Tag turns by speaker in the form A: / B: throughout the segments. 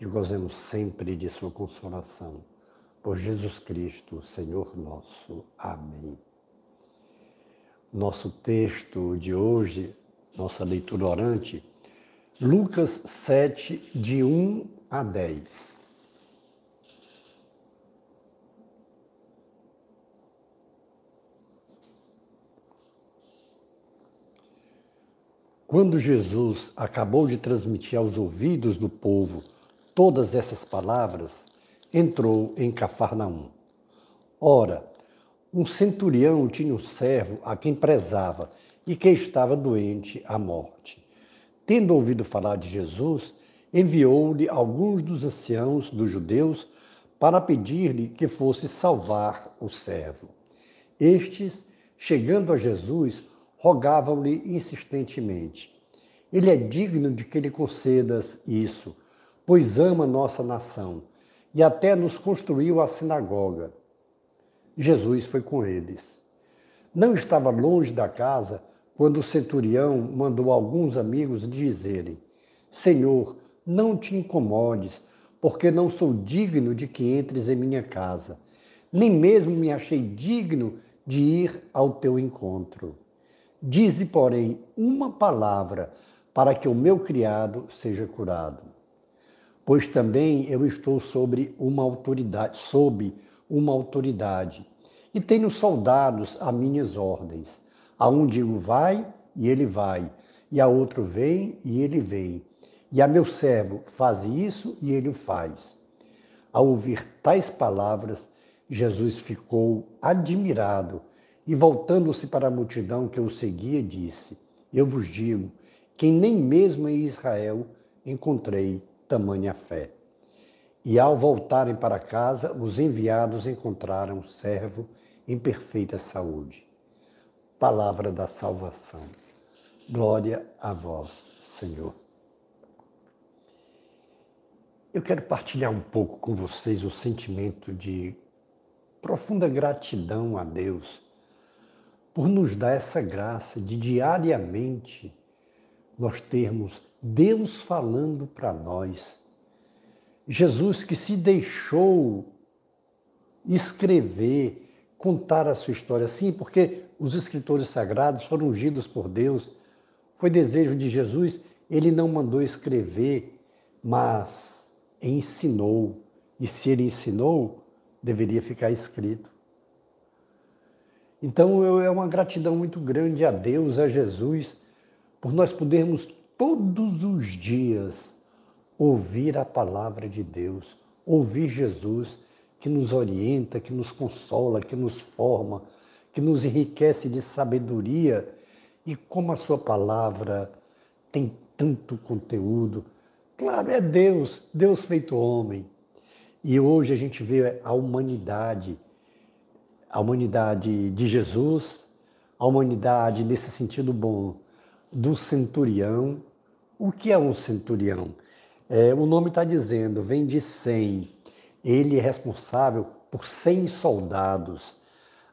A: e gozemos sempre de Sua consolação. Por Jesus Cristo, Senhor nosso. Amém. Nosso texto de hoje, nossa leitura orante, Lucas 7, de 1 a 10. Quando Jesus acabou de transmitir aos ouvidos do povo todas essas palavras, entrou em Cafarnaum. Ora, um centurião tinha um servo a quem prezava e que estava doente à morte. Tendo ouvido falar de Jesus, enviou-lhe alguns dos anciãos dos judeus para pedir-lhe que fosse salvar o servo. Estes, chegando a Jesus, rogavam-lhe insistentemente: Ele é digno de que lhe concedas isso, pois ama nossa nação, e até nos construiu a sinagoga. Jesus foi com eles. Não estava longe da casa quando o centurião mandou alguns amigos dizerem: Senhor, não te incomodes, porque não sou digno de que entres em minha casa, nem mesmo me achei digno de ir ao teu encontro. Dize, porém, uma palavra para que o meu criado seja curado pois também eu estou sobre uma autoridade, sob uma autoridade, e tenho soldados a minhas ordens. A um digo vai, e ele vai, e a outro vem, e ele vem. E a meu servo faz isso, e ele o faz. Ao ouvir tais palavras, Jesus ficou admirado e, voltando-se para a multidão que o seguia, disse: Eu vos digo que nem mesmo em Israel encontrei tamanha fé. E ao voltarem para casa, os enviados encontraram o servo em perfeita saúde. Palavra da salvação. Glória a vós, Senhor. Eu quero partilhar um pouco com vocês o sentimento de profunda gratidão a Deus por nos dar essa graça de diariamente nós termos Deus falando para nós. Jesus que se deixou escrever, contar a sua história. Sim, porque os escritores sagrados foram ungidos por Deus. Foi desejo de Jesus, ele não mandou escrever, mas ensinou. E se ele ensinou, deveria ficar escrito. Então é uma gratidão muito grande a Deus, a Jesus, por nós podermos todos os dias ouvir a palavra de Deus, ouvir Jesus que nos orienta, que nos consola, que nos forma, que nos enriquece de sabedoria e como a sua palavra tem tanto conteúdo. Claro, é Deus, Deus feito homem. E hoje a gente vê a humanidade, a humanidade de Jesus, a humanidade nesse sentido bom do centurião, o que é um centurião? É, o nome está dizendo, vem de 100. Ele é responsável por 100 soldados.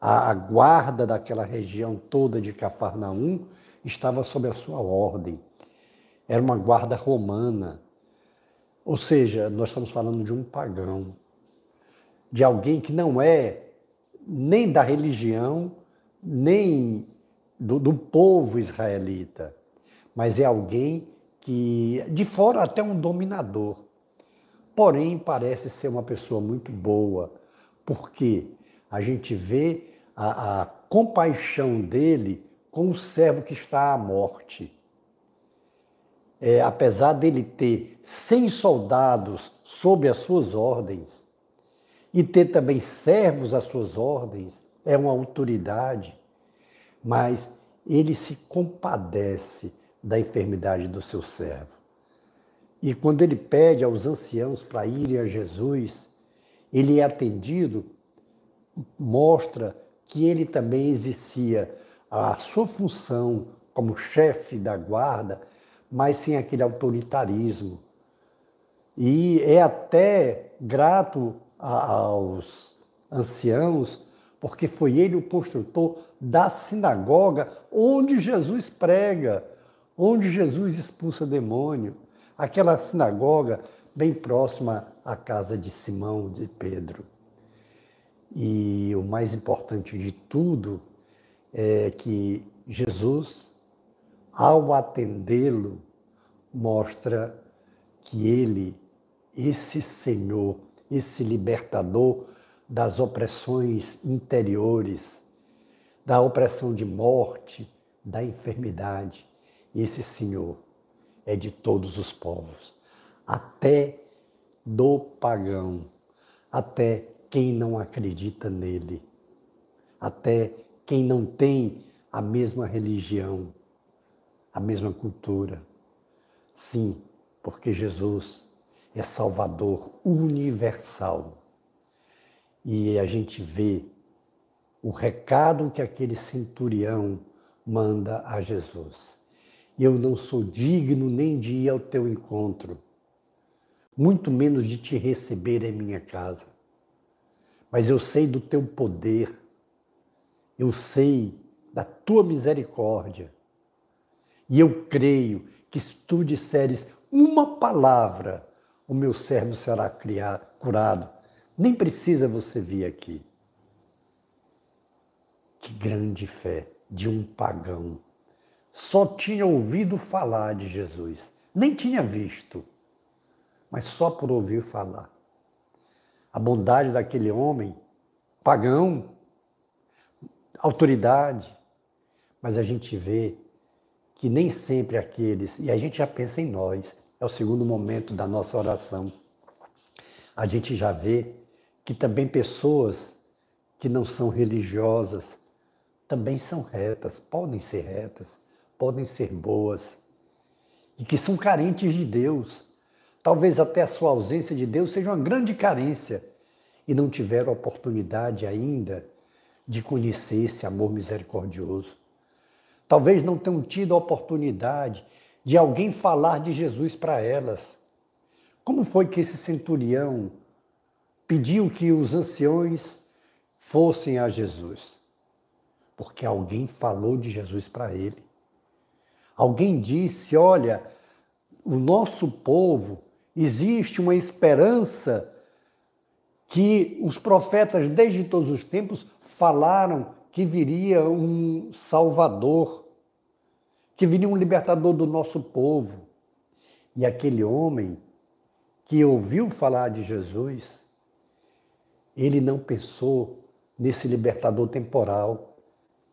A: A, a guarda daquela região toda de Cafarnaum estava sob a sua ordem. Era uma guarda romana. Ou seja, nós estamos falando de um pagão, de alguém que não é nem da religião, nem do, do povo israelita, mas é alguém que de fora até um dominador. Porém, parece ser uma pessoa muito boa, porque a gente vê a, a compaixão dele com o servo que está à morte. É, apesar dele ter 100 soldados sob as suas ordens e ter também servos às suas ordens, é uma autoridade, mas ele se compadece da enfermidade do seu servo. E quando ele pede aos anciãos para irem a Jesus, ele é atendido, mostra que ele também exercia a sua função como chefe da guarda, mas sem aquele autoritarismo. E é até grato aos anciãos, porque foi ele o construtor da sinagoga onde Jesus prega, onde Jesus expulsa demônio. Aquela sinagoga bem próxima à casa de Simão de Pedro. E o mais importante de tudo é que Jesus, ao atendê-lo, mostra que ele, esse Senhor, esse libertador das opressões interiores, da opressão de morte, da enfermidade, esse Senhor é de todos os povos, até do pagão, até quem não acredita nele, até quem não tem a mesma religião, a mesma cultura. Sim, porque Jesus é Salvador universal. E a gente vê o recado que aquele centurião manda a Jesus. Eu não sou digno nem de ir ao teu encontro, muito menos de te receber em minha casa. Mas eu sei do teu poder, eu sei da tua misericórdia. E eu creio que se tu disseres uma palavra, o meu servo será criado, curado. Nem precisa você vir aqui. Que grande fé de um pagão. Só tinha ouvido falar de Jesus, nem tinha visto, mas só por ouvir falar. A bondade daquele homem, pagão, autoridade, mas a gente vê que nem sempre aqueles, e a gente já pensa em nós, é o segundo momento da nossa oração. A gente já vê que também pessoas que não são religiosas também são retas, podem ser retas, podem ser boas e que são carentes de Deus. Talvez até a sua ausência de Deus seja uma grande carência e não tiveram oportunidade ainda de conhecer esse amor misericordioso. Talvez não tenham tido a oportunidade de alguém falar de Jesus para elas. Como foi que esse centurião pediu que os anciões fossem a Jesus? Porque alguém falou de Jesus para ele. Alguém disse: Olha, o nosso povo, existe uma esperança que os profetas, desde todos os tempos, falaram que viria um Salvador, que viria um libertador do nosso povo. E aquele homem que ouviu falar de Jesus, ele não pensou nesse libertador temporal,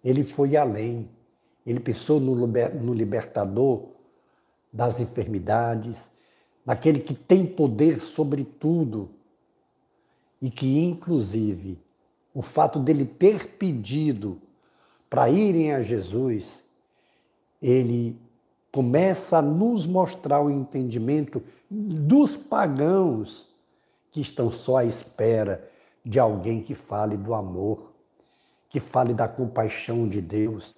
A: ele foi além. Ele pensou no, libertador das enfermidades, naquele que tem poder sobre tudo e que, inclusive, o fato dele ter pedido para irem a Jesus, ele começa a nos mostrar o entendimento dos pagãos que estão só à espera de alguém que fale do amor, que fale da compaixão de Deus,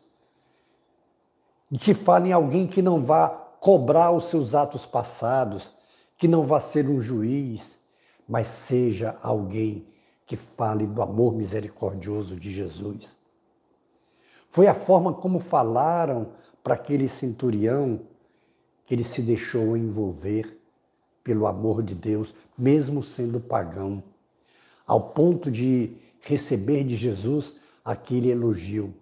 A: que fale em alguém que não vá cobrar os seus atos passados, que não vá ser um juiz, mas seja alguém que fale do amor misericordioso de Jesus. Foi a forma como falaram para aquele centurião que ele se deixou envolver pelo amor de Deus, mesmo sendo pagão, ao ponto de receber de Jesus aquele elogio.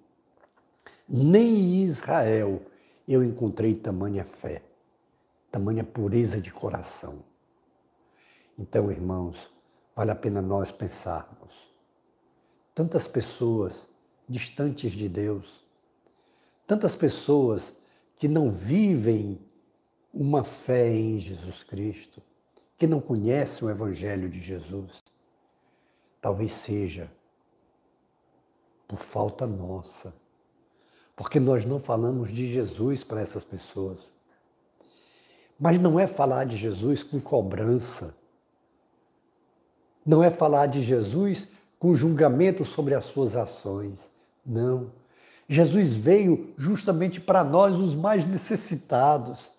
A: Nem em Israel eu encontrei tamanha fé, tamanha pureza de coração. Então, irmãos, vale a pena nós pensarmos. Tantas pessoas distantes de Deus, tantas pessoas que não vivem uma fé em Jesus Cristo, que não conhecem o Evangelho de Jesus, talvez seja por falta nossa porque nós não falamos de Jesus para essas pessoas. Mas não é falar de Jesus com cobrança. Não é falar de Jesus com julgamento sobre as suas ações. Não. Jesus veio justamente para nós, os mais necessitados.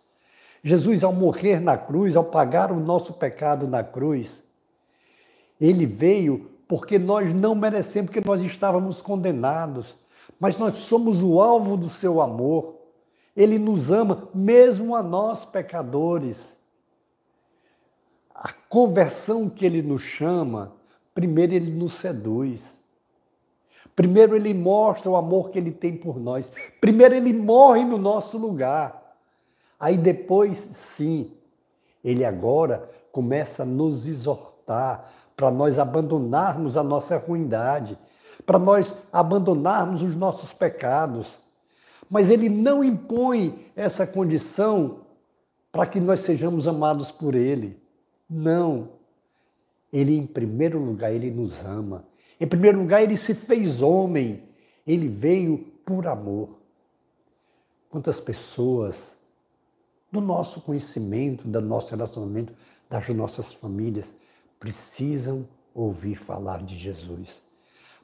A: Jesus, ao morrer na cruz, ao pagar o nosso pecado na cruz, ele veio porque nós não merecemos, porque nós estávamos condenados, mas nós somos o alvo do seu amor. Ele nos ama, mesmo a nós pecadores. A conversão que ele nos chama, primeiro ele nos seduz. Primeiro ele mostra o amor que ele tem por nós. Primeiro ele morre no nosso lugar. Aí depois, sim, ele agora começa a nos exortar para nós abandonarmos a nossa ruindade, para nós abandonarmos os nossos pecados. Mas ele não impõe essa condição para que nós sejamos amados por ele. Não. Ele, em primeiro lugar, ele nos ama. Em primeiro lugar, ele se fez homem. Ele veio por amor. Quantas pessoas, do nosso conhecimento, do nosso relacionamento, das nossas famílias, precisam ouvir falar de Jesus,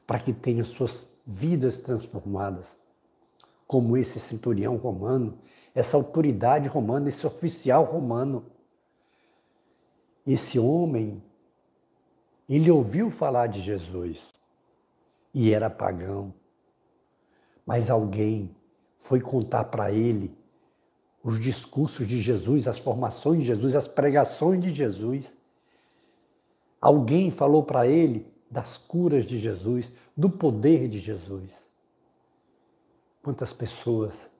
A: para que tenham suas vidas transformadas, como esse centurião romano, essa autoridade romana, esse oficial romano esse homem, ele ouviu falar de Jesus e era pagão. Mas alguém foi contar para ele os discursos de Jesus, as formações de Jesus, as pregações de Jesus. Alguém falou para ele das curas de Jesus, do poder de Jesus. Quantas pessoas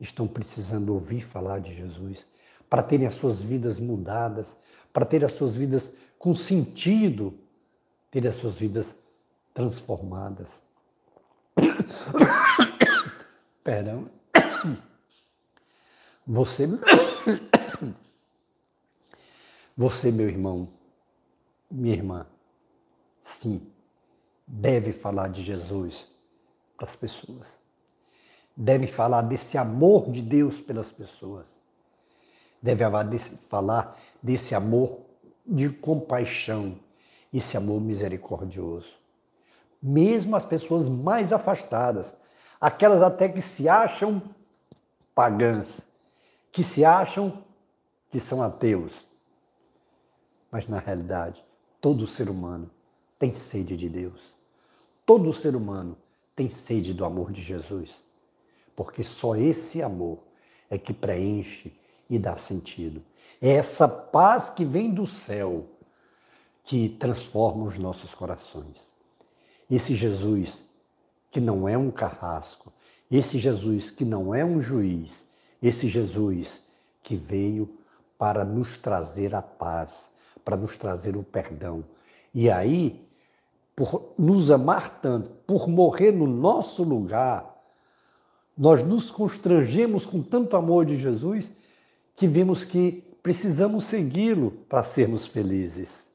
A: estão precisando ouvir falar de Jesus para terem as suas vidas mudadas, para ter as suas vidas com sentido, ter as suas vidas transformadas. Perdão. Você, você, meu irmão, minha irmã, sim, deve falar de Jesus para as pessoas. Deve falar desse amor de Deus pelas pessoas. Deve falar desse amor de compaixão, esse amor misericordioso. Mesmo as pessoas mais afastadas, aquelas até que se acham pagãs, que se acham que são ateus. Mas na realidade, todo ser humano tem sede de Deus. Todo ser humano tem sede do amor de Jesus. Porque só esse amor é que preenche e dá sentido. É essa paz que vem do céu que transforma os nossos corações. Esse Jesus que não é um carrasco, esse Jesus que não é um juiz, esse Jesus que veio para nos trazer a paz, para nos trazer o perdão. E aí, por nos amar tanto, por morrer no nosso lugar, nós nos constrangemos com tanto amor de Jesus que vimos que precisamos segui-lo para sermos felizes.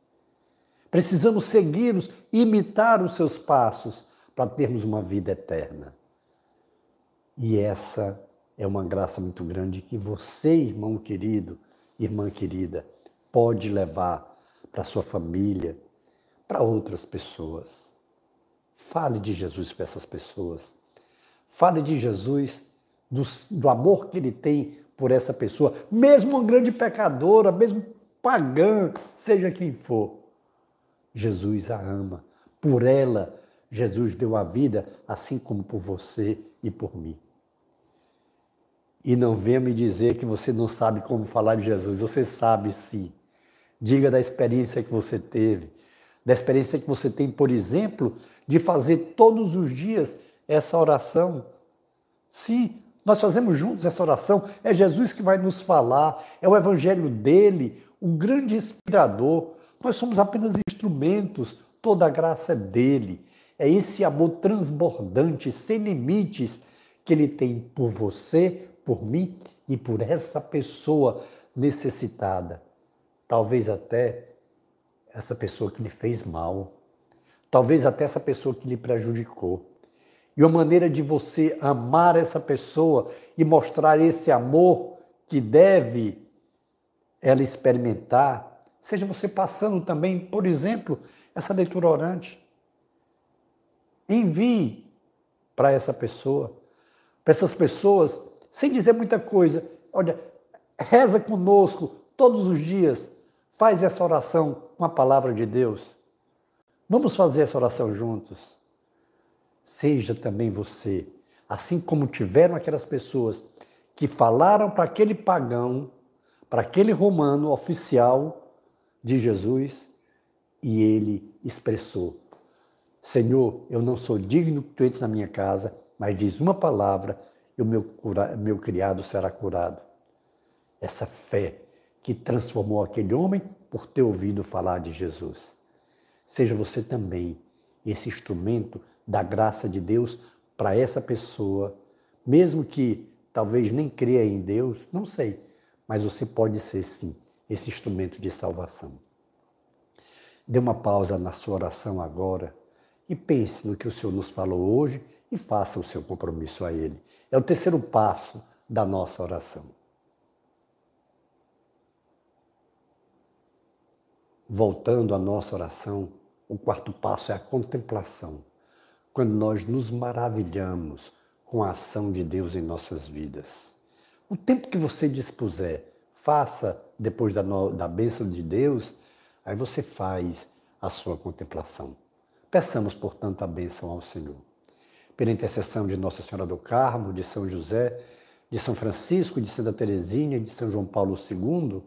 A: Precisamos segui-los, imitar os seus passos para termos uma vida eterna. E essa é uma graça muito grande que você, irmão querido, irmã querida, pode levar para sua família, para outras pessoas. Fale de Jesus para essas pessoas. Fale de Jesus, do, do amor que ele tem por essa pessoa, mesmo uma grande pecadora, mesmo pagã, seja quem for. Jesus a ama. Por ela, Jesus deu a vida, assim como por você e por mim. E não venha me dizer que você não sabe como falar de Jesus. Você sabe sim. Diga da experiência que você teve, da experiência que você tem, por exemplo, de fazer todos os dias essa oração. Sim, nós fazemos juntos essa oração, é Jesus que vai nos falar, é o Evangelho dele, o grande inspirador. Nós somos apenas instrumentos, toda a graça é dele. É esse amor transbordante, sem limites, que ele tem por você, por mim e por essa pessoa necessitada. Talvez até essa pessoa que lhe fez mal. Talvez até essa pessoa que lhe prejudicou. E uma maneira de você amar essa pessoa e mostrar esse amor que deve ela experimentar, seja você passando também, por exemplo, essa leitura orante. Envie para essa pessoa, para essas pessoas, sem dizer muita coisa. Olha, reza conosco todos os dias, faz essa oração com a palavra de Deus. Vamos fazer essa oração juntos. Seja também você, assim como tiveram aquelas pessoas que falaram para aquele pagão, para aquele romano oficial de Jesus, e ele expressou: Senhor, eu não sou digno que tu entres na minha casa, mas diz uma palavra e o meu, cura, meu criado será curado. Essa fé que transformou aquele homem por ter ouvido falar de Jesus. Seja você também esse instrumento da graça de Deus para essa pessoa, mesmo que talvez nem creia em Deus, não sei, mas você pode ser sim esse instrumento de salvação. Dê uma pausa na sua oração agora e pense no que o Senhor nos falou hoje e faça o seu compromisso a Ele. É o terceiro passo da nossa oração. Voltando à nossa oração, o quarto passo é a contemplação. Quando nós nos maravilhamos com a ação de Deus em nossas vidas. O tempo que você dispuser, faça depois da, da bênção de Deus Aí você faz a sua contemplação. Peçamos, portanto, a bênção ao Senhor. Pela intercessão de Nossa Senhora do Carmo, de São José, de São Francisco, de Santa Teresinha de São João Paulo II,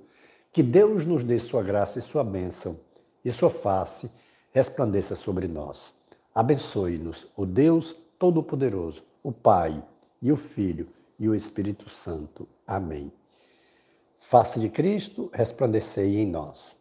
A: que Deus nos dê sua graça e sua bênção, e sua face resplandeça sobre nós. Abençoe-nos, o Deus Todo-Poderoso, o Pai e o Filho e o Espírito Santo. Amém. Face de Cristo, resplandecei em nós.